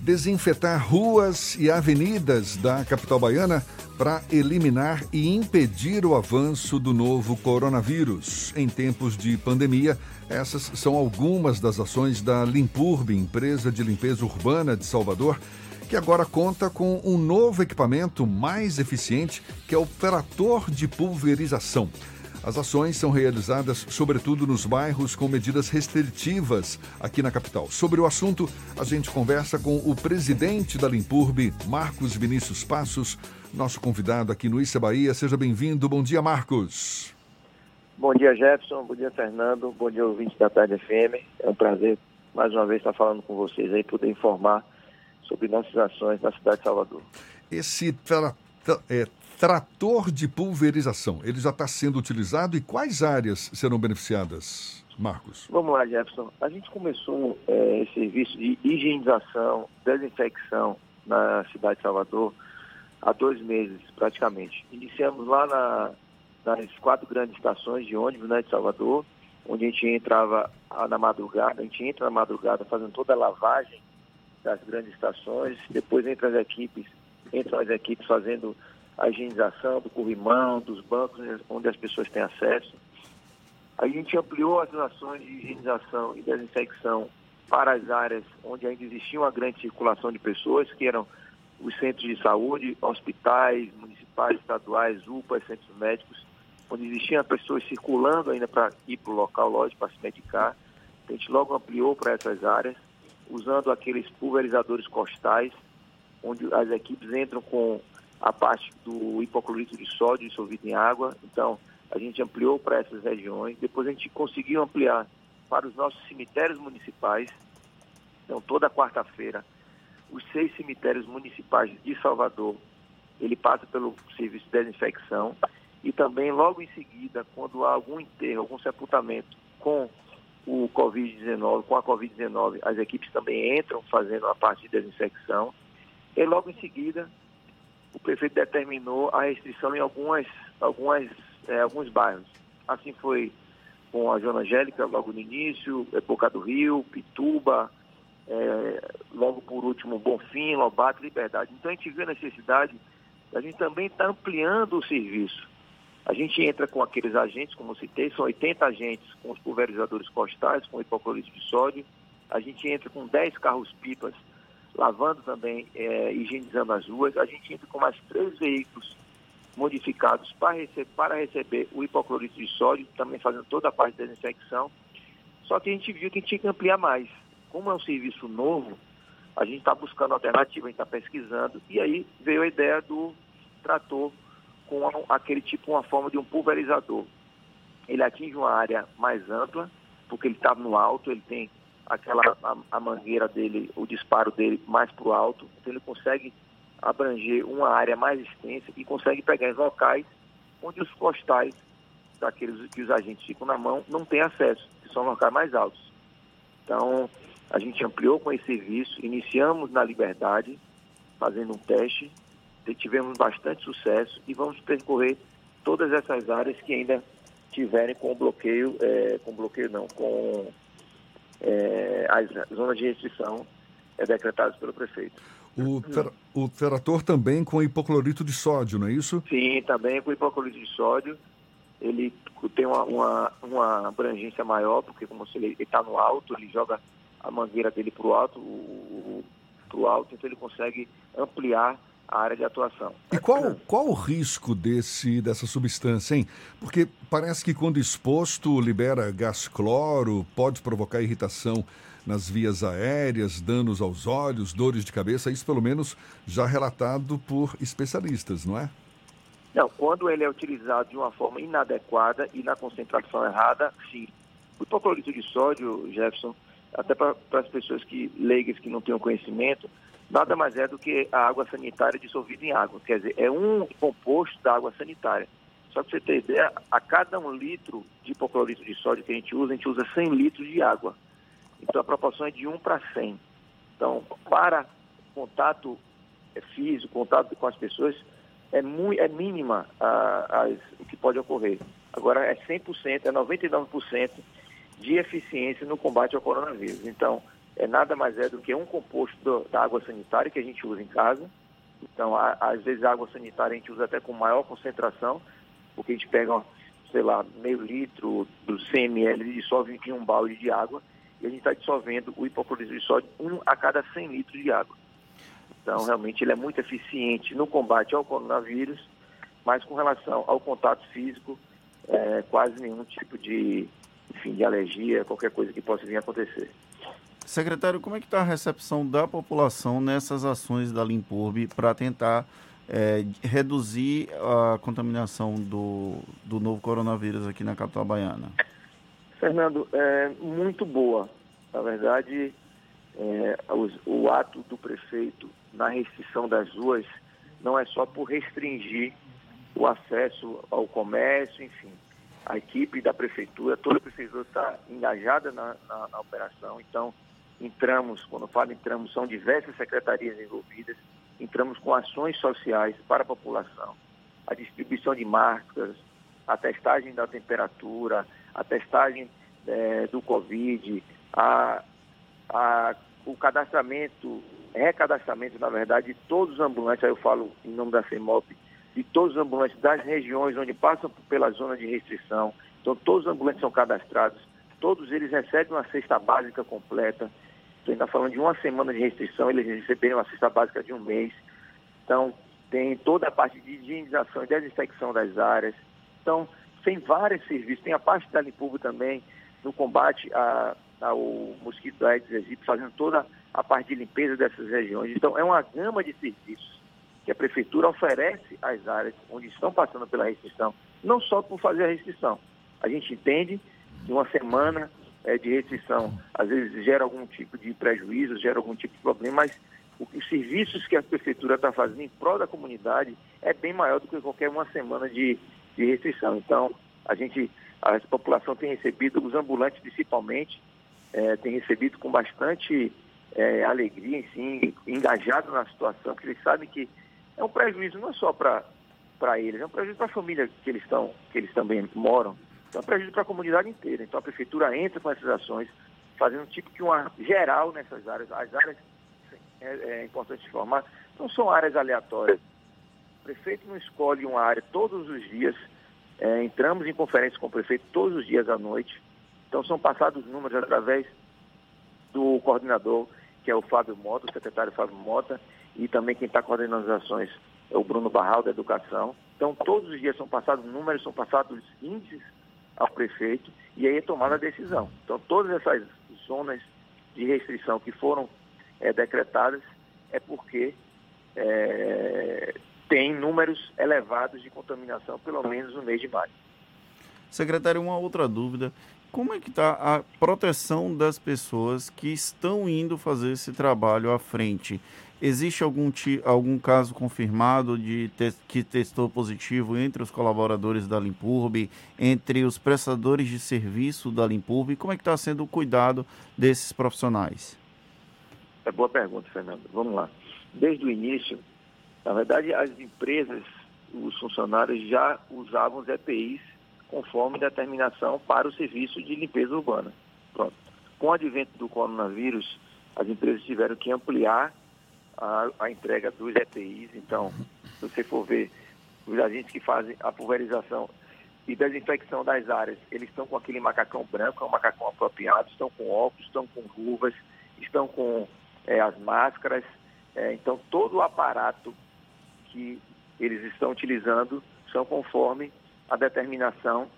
desinfetar ruas e avenidas da capital baiana para eliminar e impedir o avanço do novo coronavírus. Em tempos de pandemia, essas são algumas das ações da Limpurb, empresa de limpeza urbana de Salvador, que agora conta com um novo equipamento mais eficiente, que é o trator de pulverização. As ações são realizadas, sobretudo, nos bairros com medidas restritivas aqui na capital. Sobre o assunto, a gente conversa com o presidente da Limpurb, Marcos Vinícius Passos, nosso convidado aqui no Issa Bahia. Seja bem-vindo. Bom dia, Marcos. Bom dia, Jefferson. Bom dia, Fernando. Bom dia, ouvintes da Tarde FM. É um prazer, mais uma vez, estar falando com vocês aí, poder informar sobre nossas ações na cidade de Salvador. Esse tra é, trator de pulverização, ele já está sendo utilizado e quais áreas serão beneficiadas, Marcos? Vamos lá, Jefferson. A gente começou é, esse serviço de higienização, desinfecção na cidade de Salvador há dois meses, praticamente. Iniciamos lá na, nas quatro grandes estações de ônibus né, de Salvador, onde a gente entrava na madrugada, a gente entra na madrugada fazendo toda a lavagem das grandes estações, depois entra as equipes, entram as equipes fazendo a higienização do corrimão, dos bancos onde as pessoas têm acesso. A gente ampliou as ações de higienização e desinfecção para as áreas onde ainda existia uma grande circulação de pessoas, que eram os centros de saúde, hospitais municipais, estaduais, UPAs, centros médicos, onde existiam pessoas circulando ainda para ir para o local, lógico, para se medicar. A gente logo ampliou para essas áreas, usando aqueles pulverizadores costais, onde as equipes entram com a parte do hipoclorito de sódio dissolvido em água. Então, a gente ampliou para essas regiões. Depois, a gente conseguiu ampliar para os nossos cemitérios municipais. Então, toda quarta-feira, os seis cemitérios municipais de Salvador, ele passa pelo serviço de desinfecção. E também, logo em seguida, quando há algum enterro, algum sepultamento com o Covid-19, com a Covid-19, as equipes também entram fazendo a parte de desinfecção. E logo em seguida, o prefeito determinou a restrição em algumas, algumas, é, alguns bairros. Assim foi com a Zona Angélica, logo no início, é, Boca do Rio, Pituba, é, logo por último Bonfim, Lobato, Liberdade. Então a gente viu a necessidade, a gente também está ampliando o serviço. A gente entra com aqueles agentes, como citei, são 80 agentes com os pulverizadores costais, com hipoclorito de sódio. A gente entra com 10 carros-pipas lavando também, é, higienizando as ruas. A gente entra com mais três veículos modificados para, rece para receber o hipoclorito de sódio, também fazendo toda a parte da desinfecção. Só que a gente viu que a gente tinha que ampliar mais. Como é um serviço novo, a gente está buscando alternativa, a gente está pesquisando, e aí veio a ideia do trator com aquele tipo, uma forma de um pulverizador. Ele atinge uma área mais ampla, porque ele está no alto, ele tem aquela a, a mangueira dele, o disparo dele mais para o alto, então ele consegue abranger uma área mais extensa e consegue pegar em locais onde os costais daqueles que os agentes ficam na mão não têm acesso, que são locais mais altos. Então, a gente ampliou com esse serviço, iniciamos na Liberdade, fazendo um teste, tivemos bastante sucesso e vamos percorrer todas essas áreas que ainda tiverem com bloqueio, é, com bloqueio não, com é, as zonas de restrição é, decretadas pelo prefeito. O, ter, o trator também com hipoclorito de sódio, não é isso? Sim, também com hipoclorito de sódio. Ele tem uma, uma, uma abrangência maior, porque como se ele está no alto, ele joga a mangueira dele para o alto, para o alto, então ele consegue ampliar a área de atuação. E qual, qual o risco desse, dessa substância, hein? Porque parece que quando exposto libera gás cloro, pode provocar irritação nas vias aéreas, danos aos olhos, dores de cabeça, isso pelo menos já relatado por especialistas, não é? Não, quando ele é utilizado de uma forma inadequada e na concentração errada, sim. O hipoclorito de sódio, Jefferson, até para as pessoas que leigas que não têm conhecimento, nada mais é do que a água sanitária dissolvida em água. Quer dizer, é um composto da água sanitária. Só para você ter ideia, a cada um litro de hipoclorito de sódio que a gente usa, a gente usa 100 litros de água. Então a proporção é de 1 para 100. Então, para contato físico, contato com as pessoas, é, muito, é mínima a, a, o que pode ocorrer. Agora é 100%, é 99% de eficiência no combate ao coronavírus. Então, é nada mais é do que um composto do, da água sanitária que a gente usa em casa. Então, a, às vezes a água sanitária a gente usa até com maior concentração, porque a gente pega, sei lá, meio litro dos 100 ml e dissolve em um balde de água e a gente está dissolvendo o hipoclorito de sódio um a cada 100 litros de água. Então, realmente, ele é muito eficiente no combate ao coronavírus, mas com relação ao contato físico, é, quase nenhum tipo de, enfim, de alergia, qualquer coisa que possa vir a acontecer. Secretário, como é que está a recepção da população nessas ações da Limpurb para tentar é, reduzir a contaminação do, do novo coronavírus aqui na capital baiana? Fernando, é muito boa. Na verdade, é, os, o ato do prefeito na restrição das ruas não é só por restringir o acesso ao comércio, enfim. A equipe da prefeitura, toda a prefeitura está engajada na, na, na operação, então entramos, quando falo entramos, são diversas secretarias envolvidas, entramos com ações sociais para a população, a distribuição de máscaras, a testagem da temperatura, a testagem é, do Covid, a, a, o cadastramento, recadastramento, na verdade, de todos os ambulantes, aí eu falo em nome da CEMOP, de todos os ambulantes das regiões onde passam pela zona de restrição. Então, todos os ambulantes são cadastrados, todos eles recebem uma cesta básica completa. Estou ainda falando de uma semana de restrição, eles receberem uma cesta básica de um mês. Então, tem toda a parte de higienização e desinfecção das áreas. Então, tem vários serviços, tem a parte da Limpurbo também, no combate a, ao mosquito Aedes aegypti, fazendo toda a parte de limpeza dessas regiões. Então, é uma gama de serviços que a prefeitura oferece às áreas onde estão passando pela restrição, não só por fazer a restrição. A gente entende que uma semana é, de restrição às vezes gera algum tipo de prejuízo, gera algum tipo de problema, mas os serviços que a prefeitura está fazendo em prol da comunidade é bem maior do que qualquer uma semana de, de restrição. Então, a gente a população tem recebido, os ambulantes principalmente, é, tem recebido com bastante é, alegria, enfim, engajado na situação, porque eles sabem que é um prejuízo não só para eles, é um prejuízo para a família que eles, estão, que eles também moram, é um prejuízo para a comunidade inteira. Então a prefeitura entra com essas ações, fazendo tipo que uma geral nessas áreas. As áreas, é, é importante informar, não são áreas aleatórias. O prefeito não escolhe uma área todos os dias é, entramos em conferência com o prefeito todos os dias à noite. Então são passados números através do coordenador, que é o Fábio Mota, o secretário Fábio Mota, e também quem está coordenando as ações é o Bruno Barral, da Educação. Então todos os dias são passados números, são passados índices ao prefeito e aí é tomada a decisão. Então todas essas zonas de restrição que foram é, decretadas é porque é, tem números elevados de contaminação, pelo menos no mês de maio. Secretário, uma outra dúvida. Como é que está a proteção das pessoas que estão indo fazer esse trabalho à frente? Existe algum, algum caso confirmado de te que testou positivo entre os colaboradores da Limpurb, entre os prestadores de serviço da Limpurb? Como é que está sendo o cuidado desses profissionais? É boa pergunta, Fernando. Vamos lá. Desde o início, na verdade, as empresas, os funcionários já usavam os EPIs conforme determinação para o serviço de limpeza urbana. Pronto. Com o advento do coronavírus, as empresas tiveram que ampliar a, a entrega dos EPIs. Então, se você for ver os agentes que fazem a pulverização e desinfecção das áreas, eles estão com aquele macacão branco, é um macacão apropriado, estão com óculos, estão com luvas, estão com é, as máscaras. É, então, todo o aparato que eles estão utilizando são conforme a determinação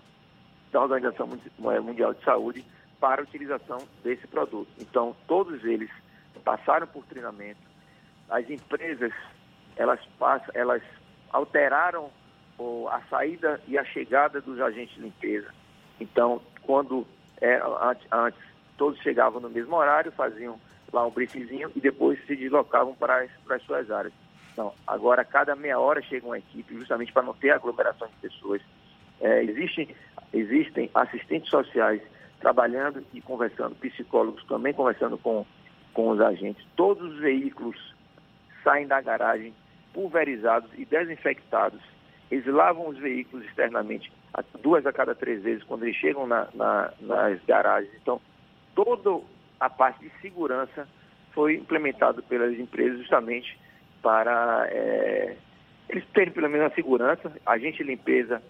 da Organização Mundial de Saúde para a utilização desse produto. Então, todos eles passaram por treinamento. As empresas, elas passam, elas alteraram a saída e a chegada dos agentes de limpeza. Então, quando é, antes, todos chegavam no mesmo horário, faziam lá um briefzinho e depois se deslocavam para as, para as suas áreas. Então, agora, cada meia hora chega uma equipe, justamente para não ter aglomeração de pessoas. É, existem, existem assistentes sociais trabalhando e conversando, psicólogos também conversando com, com os agentes. Todos os veículos saem da garagem pulverizados e desinfectados. Eles lavam os veículos externamente duas a cada três vezes quando eles chegam na, na, nas garagens. Então, toda a parte de segurança foi implementado pelas empresas justamente para é, eles terem pelo menos a segurança. A gente limpeza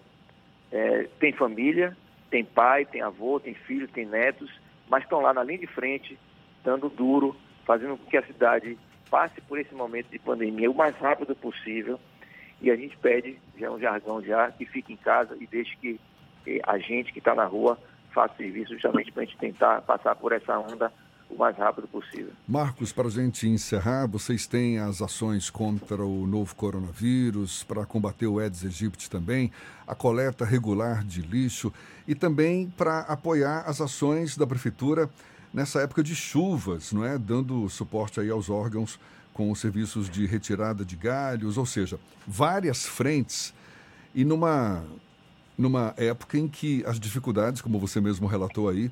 é, tem família, tem pai, tem avô, tem filho, tem netos, mas estão lá na linha de frente, dando duro, fazendo com que a cidade passe por esse momento de pandemia o mais rápido possível. E a gente pede, já é um jargão já, que fique em casa e deixe que, que a gente que está na rua faça serviço justamente para a gente tentar passar por essa onda o mais rápido possível. Marcos, para a gente encerrar, vocês têm as ações contra o novo coronavírus, para combater o Aedes aegypti também, a coleta regular de lixo e também para apoiar as ações da prefeitura nessa época de chuvas, não é? Dando suporte aí aos órgãos com os serviços de retirada de galhos, ou seja, várias frentes e numa numa época em que as dificuldades, como você mesmo relatou aí,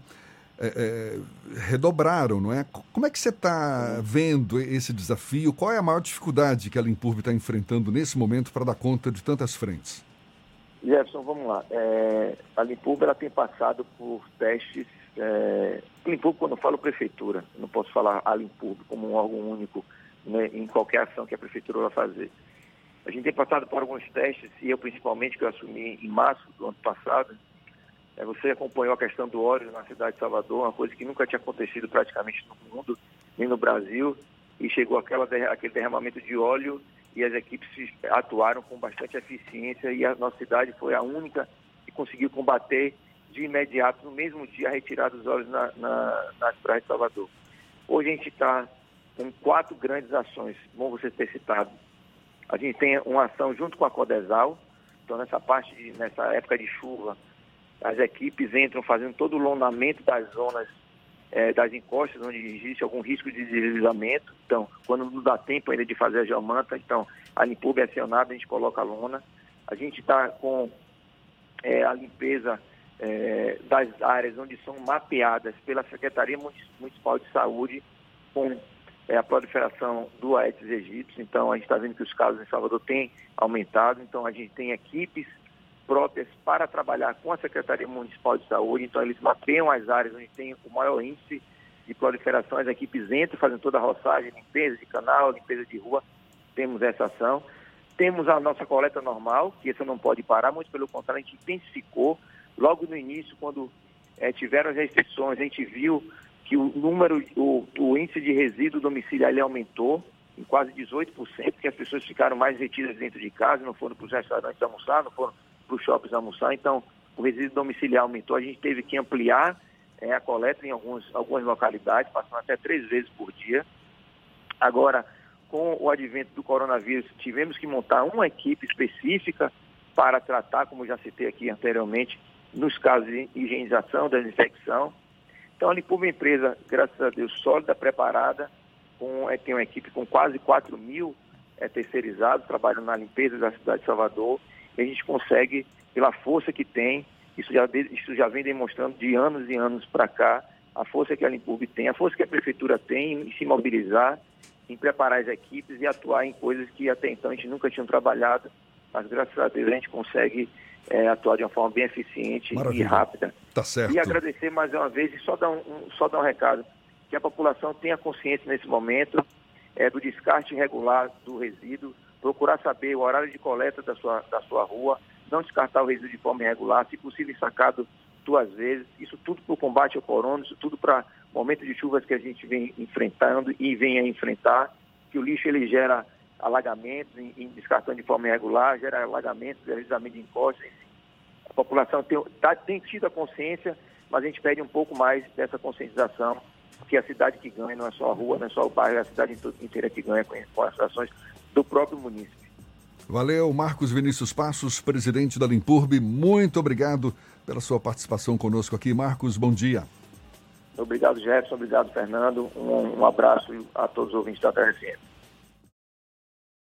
é, é, redobraram, não é? Como é que você está vendo esse desafio? Qual é a maior dificuldade que a Limpurb está enfrentando nesse momento para dar conta de tantas frentes? Jefferson, vamos lá. É, a Limpurb ela tem passado por testes. É, Limpurb, quando eu falo prefeitura, não posso falar a Limpurb como um órgão único né, em qualquer ação que a prefeitura vai fazer. A gente tem passado por alguns testes, e eu principalmente, que eu assumi em março do ano passado, você acompanhou a questão do óleo na cidade de Salvador, uma coisa que nunca tinha acontecido praticamente no mundo, nem no Brasil, e chegou aquela, aquele derramamento de óleo e as equipes atuaram com bastante eficiência e a nossa cidade foi a única que conseguiu combater de imediato, no mesmo dia, a retirada dos óleos na, na, de Salvador. Hoje a gente está com quatro grandes ações, bom você ter citado. A gente tem uma ação junto com a Codesal, então nessa parte, de, nessa época de chuva, as equipes entram fazendo todo o lonamento das zonas é, das encostas onde existe algum risco de deslizamento. Então, quando não dá tempo ainda de fazer a geomanta, então a Limpub é acionada, a gente coloca a lona. A gente está com é, a limpeza é, das áreas onde são mapeadas pela Secretaria Municipal de Saúde com é, a proliferação do Aedes aegypti. Então, a gente está vendo que os casos em Salvador têm aumentado. Então, a gente tem equipes próprias para trabalhar com a Secretaria Municipal de Saúde. Então, eles mapeiam as áreas onde tem o maior índice de proliferação. As equipes entram fazendo toda a roçagem, limpeza de canal, limpeza de rua. Temos essa ação. Temos a nossa coleta normal, que essa não pode parar, muito pelo contrário, a gente intensificou. Logo no início, quando é, tiveram as restrições, a gente viu que o número, o, o índice de resíduo domiciliar ele aumentou em quase 18%, que as pessoas ficaram mais retidas dentro de casa, não foram para os restaurantes almoçar, não foram para os shoppings almoçar, então o resíduo domiciliar aumentou, a gente teve que ampliar é, a coleta em alguns, algumas localidades, passando até três vezes por dia. Agora, com o advento do coronavírus, tivemos que montar uma equipe específica para tratar, como já citei aqui anteriormente, nos casos de higienização, desinfecção. Então, a uma empresa, graças a Deus, sólida, preparada, com, é, tem uma equipe com quase 4 mil é, terceirizados trabalhando na limpeza da cidade de Salvador a gente consegue, pela força que tem, isso já, isso já vem demonstrando de anos e anos para cá, a força que a Limpub tem, a força que a Prefeitura tem em se mobilizar, em preparar as equipes e atuar em coisas que até então a gente nunca tinha trabalhado, mas graças a Deus a gente consegue é, atuar de uma forma bem eficiente Maravilha. e rápida. Tá certo. E agradecer mais uma vez e só dar um, um, só dar um recado, que a população tenha consciência nesse momento é, do descarte irregular do resíduo, procurar saber o horário de coleta da sua, da sua rua, não descartar o resíduo de forma irregular, se possível sacado duas vezes, isso tudo para o combate ao corona, isso tudo para momento de chuvas que a gente vem enfrentando e vem a enfrentar, que o lixo ele gera alagamentos, em, em descartando de forma irregular, gera alagamentos, deslizamento de encostas, a população tem, tá, tem tido a consciência, mas a gente pede um pouco mais dessa conscientização, que a cidade que ganha não é só a rua, não é só o bairro, é a cidade inteira que ganha com, com as ações do próprio município. Valeu, Marcos Vinícius Passos, presidente da Limpurbe. Muito obrigado pela sua participação conosco aqui. Marcos, bom dia. Obrigado, Jefferson. Obrigado, Fernando. Um, um abraço a todos os ouvintes da TRFM.